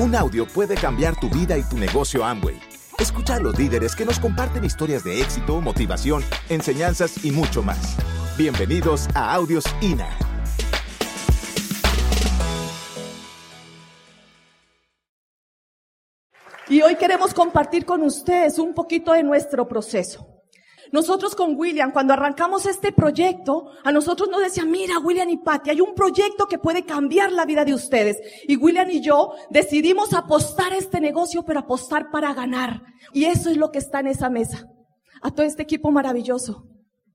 Un audio puede cambiar tu vida y tu negocio Amway. Escucha a los líderes que nos comparten historias de éxito, motivación, enseñanzas y mucho más. Bienvenidos a Audios INA. Y hoy queremos compartir con ustedes un poquito de nuestro proceso. Nosotros con William, cuando arrancamos este proyecto, a nosotros nos decían, mira, William y Patty, hay un proyecto que puede cambiar la vida de ustedes. Y William y yo decidimos apostar este negocio, pero apostar para ganar. Y eso es lo que está en esa mesa. A todo este equipo maravilloso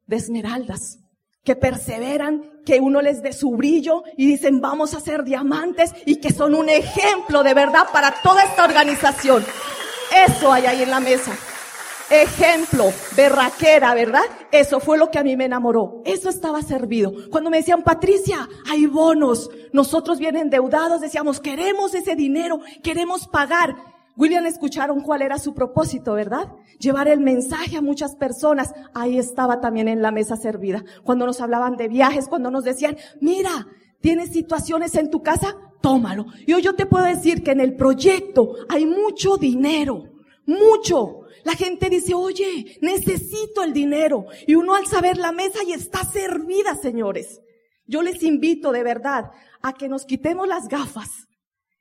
de esmeraldas que perseveran, que uno les dé su brillo y dicen vamos a ser diamantes y que son un ejemplo de verdad para toda esta organización. Eso hay ahí en la mesa ejemplo, berraquera, ¿verdad? Eso fue lo que a mí me enamoró. Eso estaba servido. Cuando me decían, Patricia, hay bonos. Nosotros bien endeudados decíamos, queremos ese dinero, queremos pagar. William escucharon cuál era su propósito, ¿verdad? Llevar el mensaje a muchas personas. Ahí estaba también en la mesa servida. Cuando nos hablaban de viajes, cuando nos decían, mira, tienes situaciones en tu casa, tómalo. Y hoy yo te puedo decir que en el proyecto hay mucho dinero, mucho. La gente dice, oye, necesito el dinero. Y uno al saber la mesa y está servida, señores. Yo les invito de verdad a que nos quitemos las gafas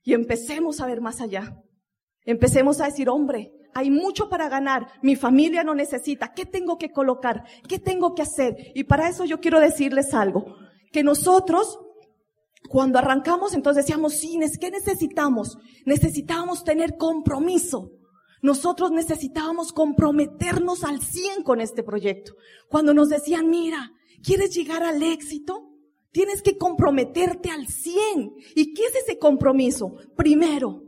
y empecemos a ver más allá. Empecemos a decir, hombre, hay mucho para ganar, mi familia no necesita, ¿qué tengo que colocar? ¿Qué tengo que hacer? Y para eso yo quiero decirles algo, que nosotros cuando arrancamos entonces decíamos, sí, ¿qué necesitamos? Necesitamos tener compromiso. Nosotros necesitábamos comprometernos al 100 con este proyecto. Cuando nos decían, mira, ¿quieres llegar al éxito? Tienes que comprometerte al 100. ¿Y qué es ese compromiso? Primero,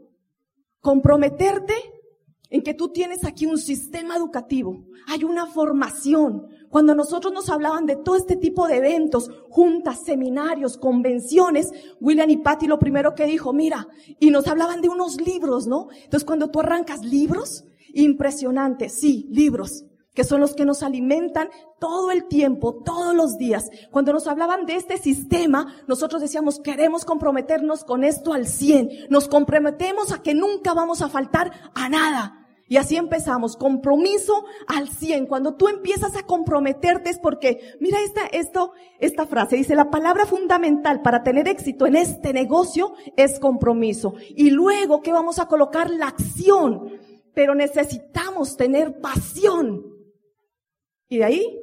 comprometerte en que tú tienes aquí un sistema educativo, hay una formación. Cuando nosotros nos hablaban de todo este tipo de eventos, juntas, seminarios, convenciones, William y Patty lo primero que dijo, mira, y nos hablaban de unos libros, ¿no? Entonces cuando tú arrancas libros, impresionante, sí, libros, que son los que nos alimentan todo el tiempo, todos los días. Cuando nos hablaban de este sistema, nosotros decíamos, queremos comprometernos con esto al 100. Nos comprometemos a que nunca vamos a faltar a nada. Y así empezamos, compromiso al 100. Cuando tú empiezas a comprometerte es porque, mira esta, esto, esta frase, dice, la palabra fundamental para tener éxito en este negocio es compromiso. Y luego que vamos a colocar la acción, pero necesitamos tener pasión. Y de ahí,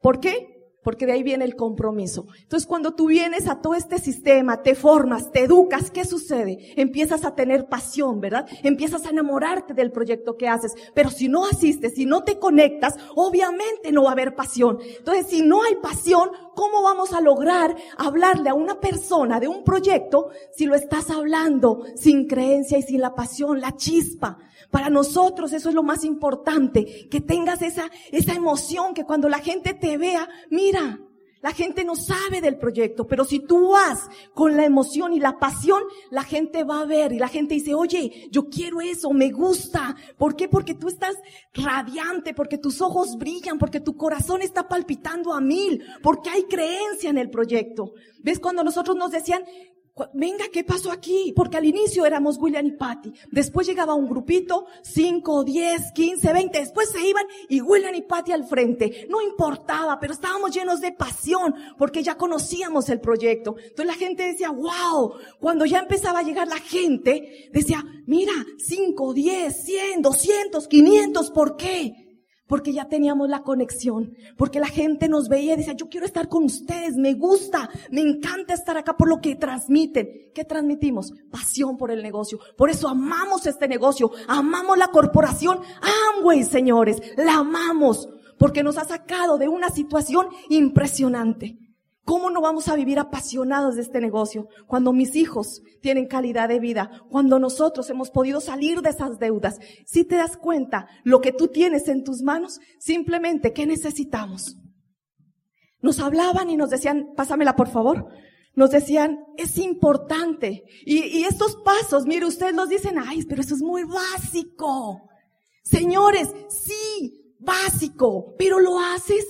¿por qué? Porque de ahí viene el compromiso. Entonces, cuando tú vienes a todo este sistema, te formas, te educas, ¿qué sucede? Empiezas a tener pasión, ¿verdad? Empiezas a enamorarte del proyecto que haces. Pero si no asistes, si no te conectas, obviamente no va a haber pasión. Entonces, si no hay pasión, ¿cómo vamos a lograr hablarle a una persona de un proyecto si lo estás hablando sin creencia y sin la pasión, la chispa? Para nosotros eso es lo más importante, que tengas esa, esa emoción, que cuando la gente te vea, mira, la gente no sabe del proyecto, pero si tú vas con la emoción y la pasión, la gente va a ver y la gente dice, oye, yo quiero eso, me gusta. ¿Por qué? Porque tú estás radiante, porque tus ojos brillan, porque tu corazón está palpitando a mil, porque hay creencia en el proyecto. ¿Ves cuando nosotros nos decían, venga, ¿qué pasó aquí? Porque al inicio éramos William y Patty. Después llegaba un grupito, 5, 10, 15, 20. Después se iban y William y Patty al frente. No importaba, pero estábamos llenos de pasión porque ya conocíamos el proyecto. Entonces la gente decía, wow. Cuando ya empezaba a llegar la gente, decía, mira, 5, 10, 100, 200, 500, ¿por qué? Porque ya teníamos la conexión, porque la gente nos veía y decía, yo quiero estar con ustedes, me gusta, me encanta estar acá por lo que transmiten. ¿Qué transmitimos? Pasión por el negocio. Por eso amamos este negocio, amamos la corporación Amway, señores, la amamos, porque nos ha sacado de una situación impresionante. ¿Cómo no vamos a vivir apasionados de este negocio cuando mis hijos tienen calidad de vida, cuando nosotros hemos podido salir de esas deudas? Si te das cuenta, lo que tú tienes en tus manos, simplemente, ¿qué necesitamos? Nos hablaban y nos decían, pásamela por favor. Nos decían, es importante. Y, y estos pasos, mire, ustedes los dicen, ay, pero eso es muy básico. Señores, sí, básico, pero lo haces.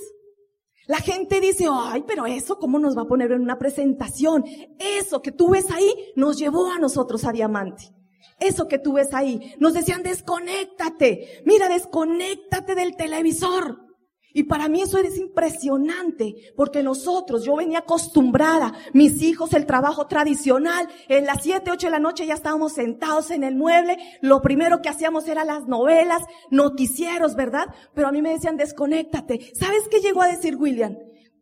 La gente dice, ay, pero eso, ¿cómo nos va a poner en una presentación? Eso que tú ves ahí nos llevó a nosotros a Diamante. Eso que tú ves ahí. Nos decían, desconéctate. Mira, desconéctate del televisor. Y para mí eso es impresionante, porque nosotros, yo venía acostumbrada, mis hijos, el trabajo tradicional, en las 7, 8 de la noche ya estábamos sentados en el mueble, lo primero que hacíamos era las novelas, noticieros, ¿verdad? Pero a mí me decían, desconéctate. ¿Sabes qué llegó a decir William?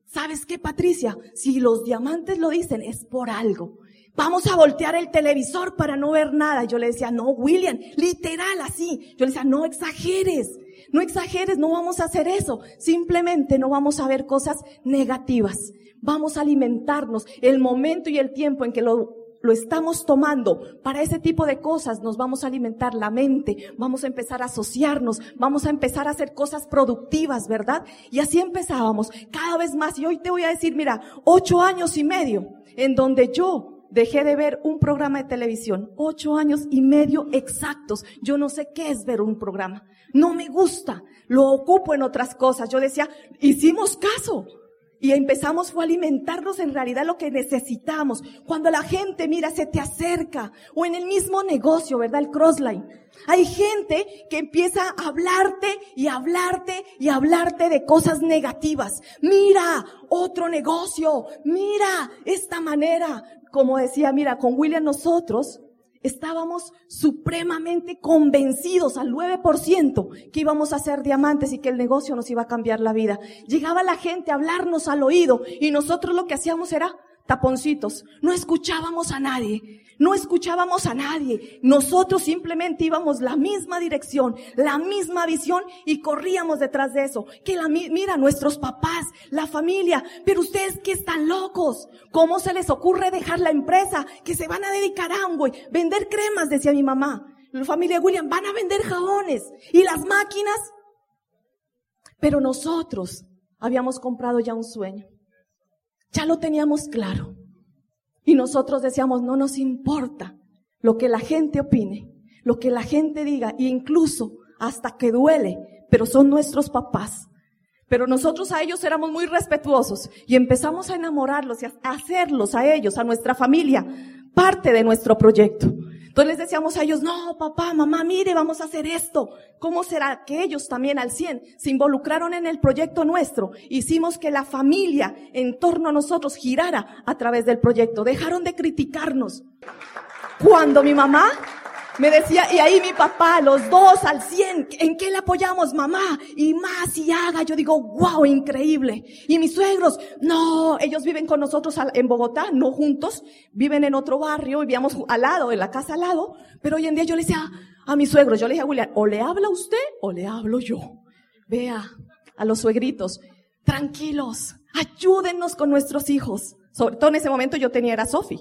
¿Sabes qué, Patricia? Si los diamantes lo dicen, es por algo. Vamos a voltear el televisor para no ver nada. Yo le decía, no, William, literal así. Yo le decía, no exageres. No exageres, no vamos a hacer eso. Simplemente no vamos a ver cosas negativas. Vamos a alimentarnos. El momento y el tiempo en que lo, lo estamos tomando para ese tipo de cosas, nos vamos a alimentar la mente, vamos a empezar a asociarnos, vamos a empezar a hacer cosas productivas, ¿verdad? Y así empezábamos cada vez más. Y hoy te voy a decir, mira, ocho años y medio en donde yo dejé de ver un programa de televisión, ocho años y medio exactos. Yo no sé qué es ver un programa. No me gusta. Lo ocupo en otras cosas. Yo decía, hicimos caso. Y empezamos fue a alimentarnos en realidad lo que necesitamos. Cuando la gente, mira, se te acerca, o en el mismo negocio, ¿verdad? El crossline. Hay gente que empieza a hablarte y hablarte y hablarte de cosas negativas. Mira, otro negocio. Mira, esta manera. Como decía, mira, con William nosotros estábamos supremamente convencidos al 9% que íbamos a ser diamantes y que el negocio nos iba a cambiar la vida. Llegaba la gente a hablarnos al oído y nosotros lo que hacíamos era taponcitos. No escuchábamos a nadie. No escuchábamos a nadie. Nosotros simplemente íbamos la misma dirección, la misma visión y corríamos detrás de eso. Que la, mira, nuestros papás, la familia, pero ustedes que están locos. ¿Cómo se les ocurre dejar la empresa? Que se van a dedicar a Amway, vender cremas, decía mi mamá. La familia William van a vender jabones y las máquinas. Pero nosotros habíamos comprado ya un sueño. Ya lo teníamos claro. Y nosotros decíamos, no nos importa lo que la gente opine, lo que la gente diga, e incluso hasta que duele, pero son nuestros papás. Pero nosotros a ellos éramos muy respetuosos y empezamos a enamorarlos y a hacerlos a ellos, a nuestra familia, parte de nuestro proyecto. Entonces les decíamos a ellos, no, papá, mamá, mire, vamos a hacer esto. ¿Cómo será que ellos también al 100 se involucraron en el proyecto nuestro? Hicimos que la familia en torno a nosotros girara a través del proyecto. Dejaron de criticarnos. Cuando mi mamá me decía, y ahí mi papá, los dos al 100, ¿en qué le apoyamos, mamá? Y más y haga. Yo digo, wow, increíble. Y mis suegros, no, ellos viven con nosotros en Bogotá, no juntos, viven en otro barrio, vivíamos al lado, en la casa al lado, pero hoy en día yo le decía a mis suegros, yo le dije a William, o le habla usted o le hablo yo. Vea, a los suegritos, tranquilos, ayúdennos con nuestros hijos. Sobre todo en ese momento yo tenía era Sofi.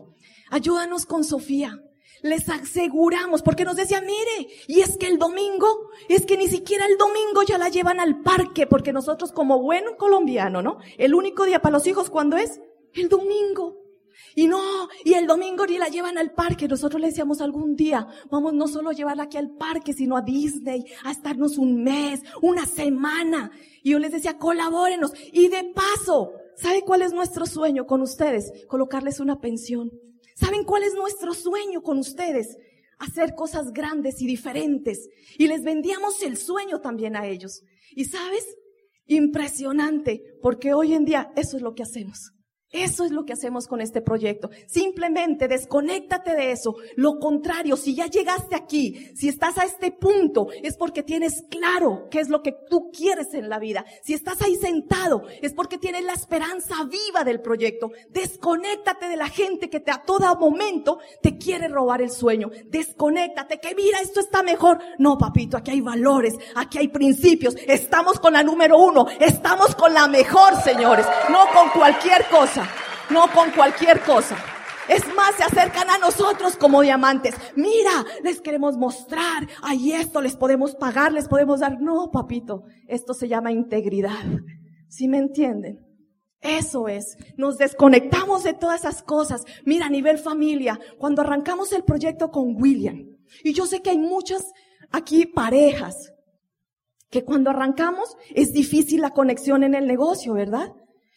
Ayúdanos con Sofía. Les aseguramos, porque nos decía, mire, y es que el domingo, es que ni siquiera el domingo ya la llevan al parque, porque nosotros como buen colombiano, ¿no? El único día para los hijos, ¿cuándo es? El domingo. Y no, y el domingo ni la llevan al parque. Nosotros le decíamos algún día, vamos no solo a llevarla aquí al parque, sino a Disney, a estarnos un mes, una semana. Y yo les decía, colabórenos. Y de paso, ¿sabe cuál es nuestro sueño con ustedes? Colocarles una pensión. ¿Saben cuál es nuestro sueño con ustedes? Hacer cosas grandes y diferentes. Y les vendíamos el sueño también a ellos. Y sabes, impresionante, porque hoy en día eso es lo que hacemos. Eso es lo que hacemos con este proyecto. Simplemente desconéctate de eso. Lo contrario, si ya llegaste aquí, si estás a este punto, es porque tienes claro qué es lo que tú quieres en la vida. Si estás ahí sentado, es porque tienes la esperanza viva del proyecto. Desconéctate de la gente que te a todo momento te quiere robar el sueño. Desconéctate, que mira, esto está mejor. No, papito, aquí hay valores, aquí hay principios. Estamos con la número uno, estamos con la mejor, señores, no con cualquier cosa no con cualquier cosa. Es más, se acercan a nosotros como diamantes. Mira, les queremos mostrar, ahí esto les podemos pagar, les podemos dar. No, papito, esto se llama integridad. ¿Sí me entienden? Eso es. Nos desconectamos de todas esas cosas. Mira, a nivel familia, cuando arrancamos el proyecto con William, y yo sé que hay muchas aquí parejas que cuando arrancamos es difícil la conexión en el negocio, ¿verdad?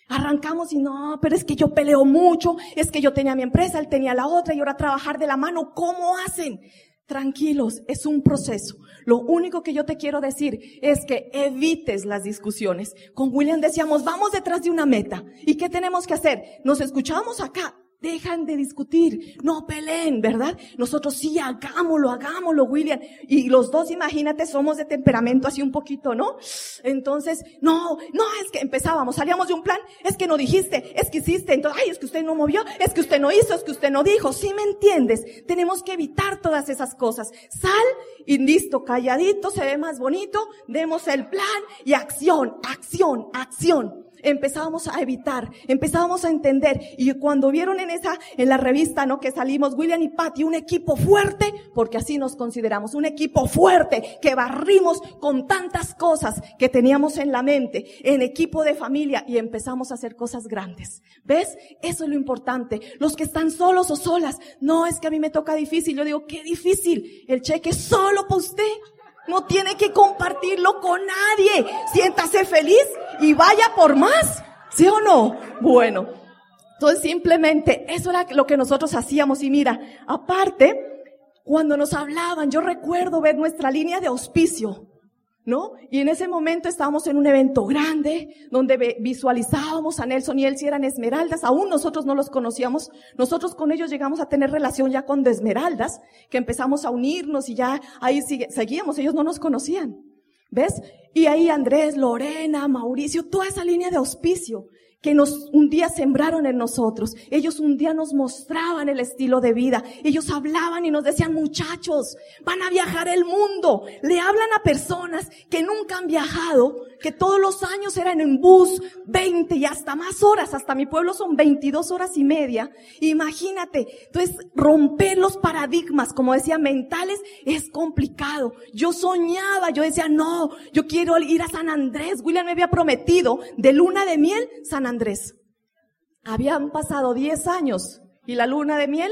Arrancamos y no, pero es que yo peleo mucho, es que yo tenía mi empresa, él tenía la otra y ahora trabajar de la mano, ¿cómo hacen? Tranquilos, es un proceso. Lo único que yo te quiero decir es que evites las discusiones. Con William decíamos, vamos detrás de una meta. ¿Y qué tenemos que hacer? Nos escuchamos acá. Dejan de discutir, no peleen, ¿verdad? Nosotros sí, hagámoslo, hagámoslo, William. Y los dos, imagínate, somos de temperamento así un poquito, ¿no? Entonces, no, no, es que empezábamos, salíamos de un plan, es que no dijiste, es que hiciste, entonces, ay, es que usted no movió, es que usted no hizo, es que usted no dijo, ¿sí me entiendes? Tenemos que evitar todas esas cosas. Sal y listo, calladito, se ve más bonito, demos el plan y acción, acción, acción empezábamos a evitar, empezábamos a entender. Y cuando vieron en esa, en la revista, ¿no? Que salimos William y Patty, un equipo fuerte, porque así nos consideramos, un equipo fuerte, que barrimos con tantas cosas que teníamos en la mente, en equipo de familia, y empezamos a hacer cosas grandes. ¿Ves? Eso es lo importante. Los que están solos o solas, no es que a mí me toca difícil, yo digo, qué difícil. El cheque solo para usted. No tiene que compartirlo con nadie. Siéntase feliz y vaya por más. ¿Sí o no? Bueno. Entonces simplemente eso era lo que nosotros hacíamos. Y mira, aparte, cuando nos hablaban, yo recuerdo ver nuestra línea de auspicio. Y en ese momento estábamos en un evento grande donde visualizábamos a Nelson y él si eran esmeraldas, aún nosotros no los conocíamos, nosotros con ellos llegamos a tener relación ya con de esmeraldas, que empezamos a unirnos y ya ahí seguíamos, ellos no nos conocían, ¿ves? Y ahí Andrés, Lorena, Mauricio, toda esa línea de auspicio que nos un día sembraron en nosotros. Ellos un día nos mostraban el estilo de vida. Ellos hablaban y nos decían, muchachos, van a viajar el mundo. Le hablan a personas que nunca han viajado, que todos los años eran en bus, 20 y hasta más horas. Hasta mi pueblo son 22 horas y media. Imagínate. Entonces, romper los paradigmas, como decía, mentales, es complicado. Yo soñaba, yo decía, no, yo quiero ir a San Andrés. William me había prometido de luna de miel, San Andrés. Habían pasado 10 años y la luna de miel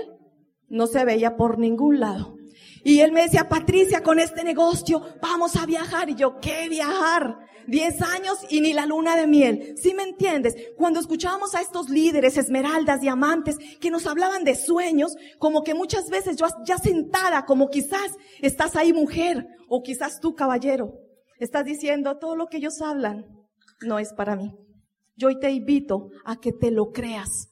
no se veía por ningún lado. Y él me decía, Patricia, con este negocio vamos a viajar. Y yo, ¿qué viajar? 10 años y ni la luna de miel. ¿Sí me entiendes? Cuando escuchábamos a estos líderes, esmeraldas, diamantes, que nos hablaban de sueños, como que muchas veces yo ya sentada, como quizás estás ahí mujer, o quizás tú caballero, estás diciendo, todo lo que ellos hablan no es para mí. Yo hoy te invito a que te lo creas.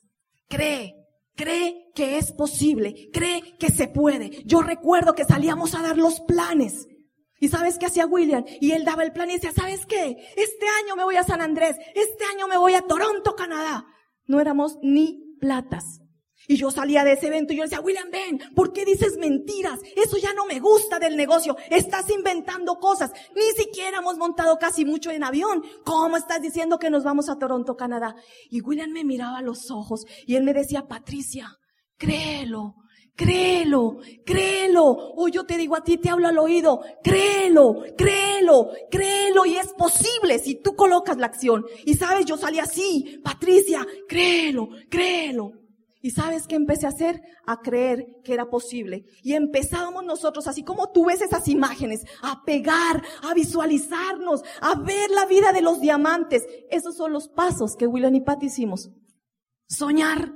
Cree, cree que es posible, cree que se puede. Yo recuerdo que salíamos a dar los planes. ¿Y sabes qué hacía William? Y él daba el plan y decía, ¿sabes qué? Este año me voy a San Andrés, este año me voy a Toronto, Canadá. No éramos ni platas. Y yo salía de ese evento y yo decía, William, ven, ¿por qué dices mentiras? Eso ya no me gusta del negocio. Estás inventando cosas. Ni siquiera hemos montado casi mucho en avión. ¿Cómo estás diciendo que nos vamos a Toronto, Canadá? Y William me miraba a los ojos y él me decía, Patricia, créelo, créelo, créelo. O yo te digo a ti, te hablo al oído, créelo, créelo, créelo y es posible si tú colocas la acción. Y sabes, yo salí así, Patricia, créelo, créelo. ¿Y sabes qué empecé a hacer? A creer que era posible. Y empezábamos nosotros, así como tú ves esas imágenes, a pegar, a visualizarnos, a ver la vida de los diamantes. Esos son los pasos que William y Pat hicimos. Soñar,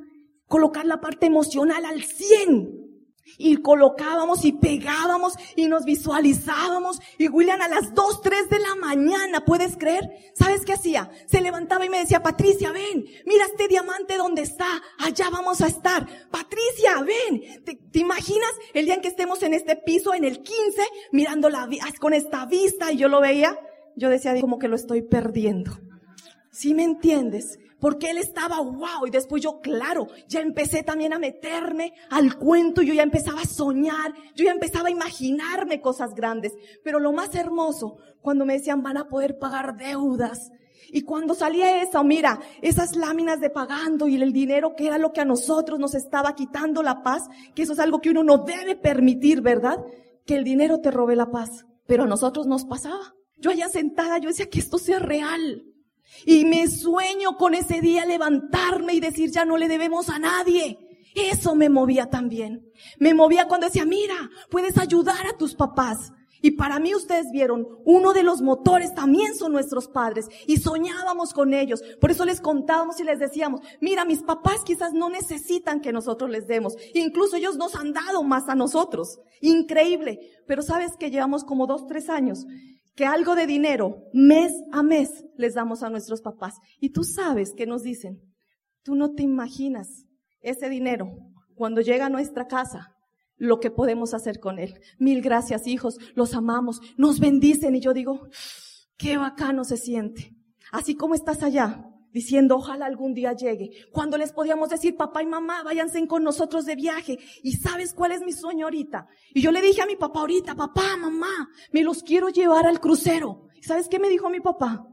colocar la parte emocional al 100 y colocábamos y pegábamos y nos visualizábamos. Y William a las 2, 3 de la mañana, ¿puedes creer? ¿Sabes qué hacía? Se levantaba y me decía, Patricia, ven, mira este diamante donde está, allá vamos a estar. Patricia, ven, ¿Te, imaginas el día en que estemos en este piso, en el 15, mirando la, con esta vista? Y yo lo veía, yo decía como que lo estoy perdiendo. ¿Sí me entiendes? Porque él estaba wow y después yo, claro, ya empecé también a meterme al cuento, yo ya empezaba a soñar, yo ya empezaba a imaginarme cosas grandes. Pero lo más hermoso, cuando me decían van a poder pagar deudas. Y cuando salía eso, mira, esas láminas de pagando y el dinero que era lo que a nosotros nos estaba quitando la paz, que eso es algo que uno no debe permitir, ¿verdad? Que el dinero te robe la paz. Pero a nosotros nos pasaba. Yo allá sentada, yo decía que esto sea real. Y me sueño con ese día levantarme y decir, ya no le debemos a nadie. Eso me movía también. Me movía cuando decía, mira, puedes ayudar a tus papás. Y para mí ustedes vieron, uno de los motores también son nuestros padres y soñábamos con ellos. Por eso les contábamos y les decíamos, mira, mis papás quizás no necesitan que nosotros les demos. Incluso ellos nos han dado más a nosotros. Increíble. Pero sabes que llevamos como dos, tres años que algo de dinero mes a mes les damos a nuestros papás. Y tú sabes que nos dicen, tú no te imaginas ese dinero cuando llega a nuestra casa lo que podemos hacer con él. Mil gracias, hijos, los amamos, nos bendicen y yo digo, qué bacano se siente. Así como estás allá, diciendo, ojalá algún día llegue. Cuando les podíamos decir, papá y mamá, váyanse con nosotros de viaje. ¿Y sabes cuál es mi sueño ahorita? Y yo le dije a mi papá ahorita, papá, mamá, me los quiero llevar al crucero. ¿Y sabes qué me dijo mi papá?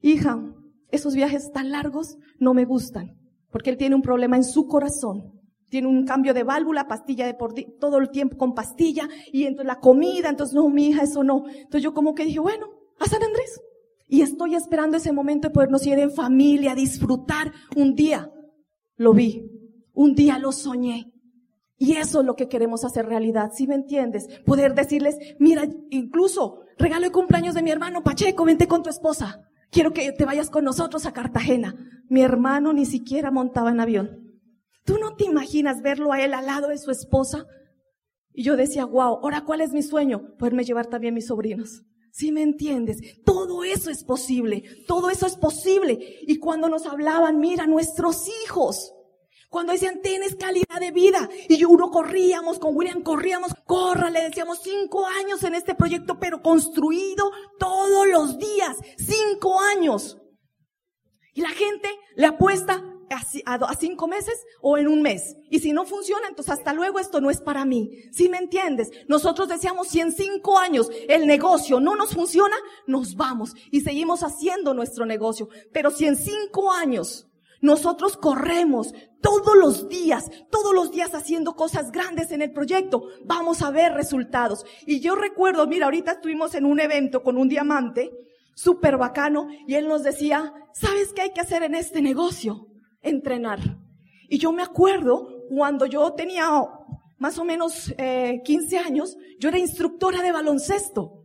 Hija, esos viajes tan largos no me gustan, porque él tiene un problema en su corazón tiene un cambio de válvula, pastilla de por todo el tiempo con pastilla, y entonces la comida, entonces no, mi hija, eso no. Entonces yo como que dije, bueno, a San Andrés. Y estoy esperando ese momento de podernos ir en familia, disfrutar. Un día lo vi, un día lo soñé. Y eso es lo que queremos hacer realidad, si me entiendes? Poder decirles, mira, incluso regalo de cumpleaños de mi hermano Pacheco, vente con tu esposa. Quiero que te vayas con nosotros a Cartagena. Mi hermano ni siquiera montaba en avión. ¿Tú no te imaginas verlo a él al lado de su esposa? Y yo decía, wow, ahora cuál es mi sueño? Poderme llevar también mis sobrinos. ¿Sí me entiendes? Todo eso es posible, todo eso es posible. Y cuando nos hablaban, mira, nuestros hijos, cuando decían, tienes calidad de vida, y uno corríamos, con William corríamos, corra, le decíamos cinco años en este proyecto, pero construido todos los días, cinco años. Y la gente le apuesta a, cinco meses o en un mes. Y si no funciona, entonces hasta luego esto no es para mí. ¿Sí me entiendes? Nosotros decíamos si en cinco años el negocio no nos funciona, nos vamos y seguimos haciendo nuestro negocio. Pero si en cinco años nosotros corremos todos los días, todos los días haciendo cosas grandes en el proyecto, vamos a ver resultados. Y yo recuerdo, mira, ahorita estuvimos en un evento con un diamante, súper bacano, y él nos decía, ¿sabes qué hay que hacer en este negocio? Entrenar. Y yo me acuerdo cuando yo tenía más o menos eh, 15 años, yo era instructora de baloncesto.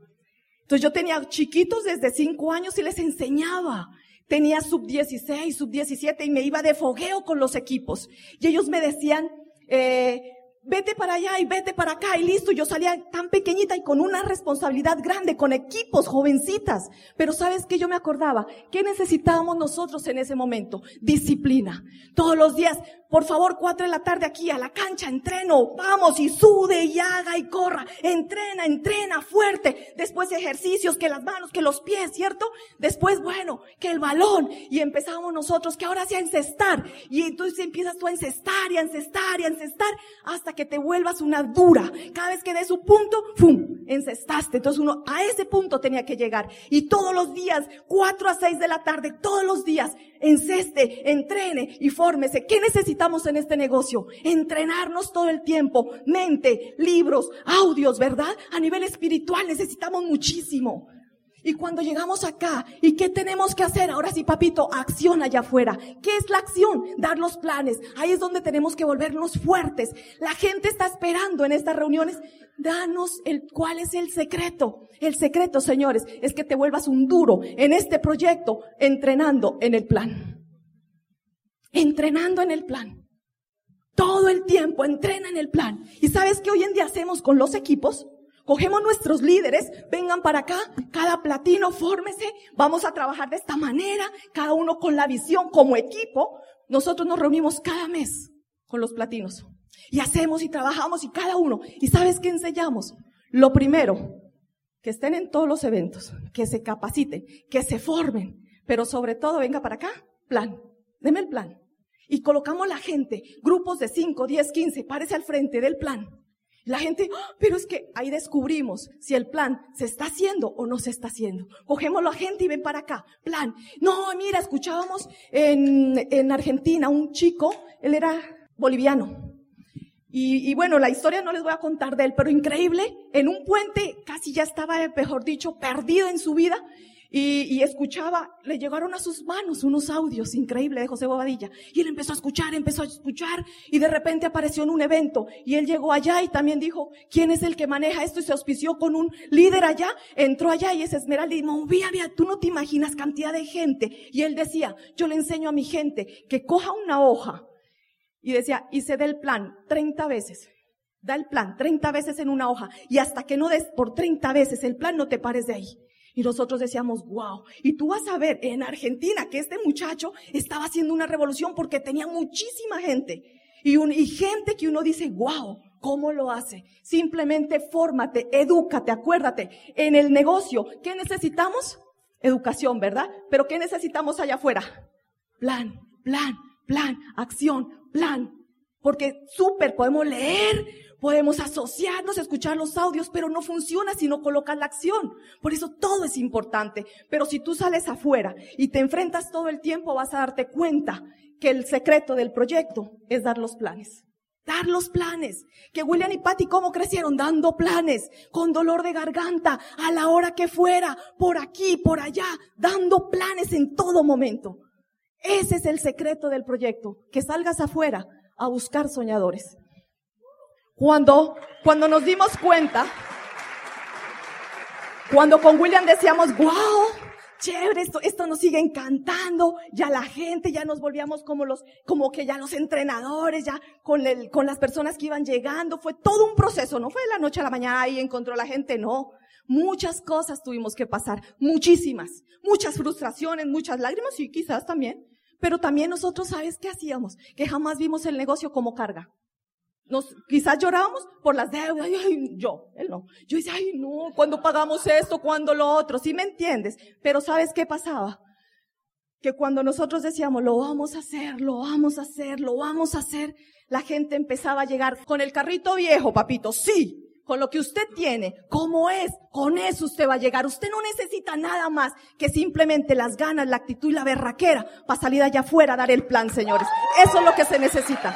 Entonces yo tenía chiquitos desde 5 años y les enseñaba. Tenía sub 16, sub 17 y me iba de fogueo con los equipos. Y ellos me decían, eh, vete para allá y vete para acá y listo. Yo salía tan pequeñita y con una responsabilidad grande, con equipos, jovencitas. Pero sabes que yo me acordaba, ¿qué necesitábamos nosotros en ese momento? Disciplina. Todos los días, por favor, cuatro de la tarde aquí a la cancha, entreno, vamos y sude y haga y corra, entrena, entrena fuerte. Después ejercicios, que las manos, que los pies, ¿cierto? Después, bueno, que el balón. Y empezamos nosotros, que ahora sea encestar. Y entonces empiezas tú a encestar y a encestar y a encestar hasta que te vuelvas una dura. Cada vez que des un punto, ¡fum! Encestaste. Entonces uno a ese punto tenía que llegar. Y todos los días, cuatro a seis de la tarde, todos los días, enceste, entrene y fórmese. ¿Qué necesitamos en este negocio? Entrenarnos todo el tiempo. Mente, libros, audios, ¿verdad? A nivel espiritual necesitamos muchísimo. Y cuando llegamos acá, ¿y qué tenemos que hacer? Ahora sí, papito, acción allá afuera. ¿Qué es la acción? Dar los planes. Ahí es donde tenemos que volvernos fuertes. La gente está esperando en estas reuniones. Danos el, cuál es el secreto. El secreto, señores, es que te vuelvas un duro en este proyecto, entrenando en el plan. Entrenando en el plan. Todo el tiempo entrena en el plan. ¿Y sabes qué hoy en día hacemos con los equipos? Cogemos nuestros líderes, vengan para acá, cada platino, fórmese, vamos a trabajar de esta manera, cada uno con la visión como equipo. Nosotros nos reunimos cada mes con los platinos y hacemos y trabajamos y cada uno. ¿Y sabes qué enseñamos? Lo primero, que estén en todos los eventos, que se capaciten, que se formen, pero sobre todo venga para acá, plan, deme el plan. Y colocamos la gente, grupos de 5, 10, 15, parece al frente del plan. La gente, ¡ah! pero es que ahí descubrimos si el plan se está haciendo o no se está haciendo. Cogemos la gente y ven para acá. Plan. No, mira, escuchábamos en, en Argentina un chico, él era boliviano. Y, y, bueno, la historia no les voy a contar de él, pero increíble, en un puente casi ya estaba, mejor dicho, perdido en su vida. Y, escuchaba, le llegaron a sus manos unos audios increíbles de José Bobadilla. Y él empezó a escuchar, empezó a escuchar, y de repente apareció en un evento. Y él llegó allá y también dijo, ¿quién es el que maneja esto? Y se auspició con un líder allá, entró allá y ese Esmeralda y movía, había, tú no te imaginas cantidad de gente. Y él decía, yo le enseño a mi gente que coja una hoja. Y decía, y se dé el plan 30 veces. Da el plan 30 veces en una hoja. Y hasta que no des por 30 veces el plan, no te pares de ahí. Y nosotros decíamos, wow. Y tú vas a ver en Argentina que este muchacho estaba haciendo una revolución porque tenía muchísima gente. Y, y gente que uno dice, wow, ¿cómo lo hace? Simplemente fórmate, edúcate, acuérdate. En el negocio, ¿qué necesitamos? Educación, ¿verdad? Pero ¿qué necesitamos allá afuera? Plan, plan, plan, acción, plan. Porque súper podemos leer, Podemos asociarnos, escuchar los audios, pero no funciona si no colocas la acción. Por eso todo es importante. Pero si tú sales afuera y te enfrentas todo el tiempo, vas a darte cuenta que el secreto del proyecto es dar los planes. Dar los planes. Que William y Patty cómo crecieron dando planes, con dolor de garganta, a la hora que fuera, por aquí, por allá, dando planes en todo momento. Ese es el secreto del proyecto, que salgas afuera a buscar soñadores. Cuando, cuando nos dimos cuenta, cuando con William decíamos, wow, chévere, esto, esto nos sigue encantando, ya la gente, ya nos volvíamos como los, como que ya los entrenadores, ya con el, con las personas que iban llegando, fue todo un proceso, no fue de la noche a la mañana y encontró la gente, no. Muchas cosas tuvimos que pasar, muchísimas, muchas frustraciones, muchas lágrimas y quizás también, pero también nosotros, ¿sabes qué hacíamos? Que jamás vimos el negocio como carga. Nos, quizás llorábamos por las deudas, ay, yo, él no. Yo decía, ay, no, cuando pagamos esto, cuando lo otro, ¿sí me entiendes? Pero ¿sabes qué pasaba? Que cuando nosotros decíamos, lo vamos a hacer, lo vamos a hacer, lo vamos a hacer, la gente empezaba a llegar con el carrito viejo, papito, sí, con lo que usted tiene, como es, con eso usted va a llegar. Usted no necesita nada más que simplemente las ganas, la actitud y la berraquera para salir allá afuera a dar el plan, señores. Eso es lo que se necesita.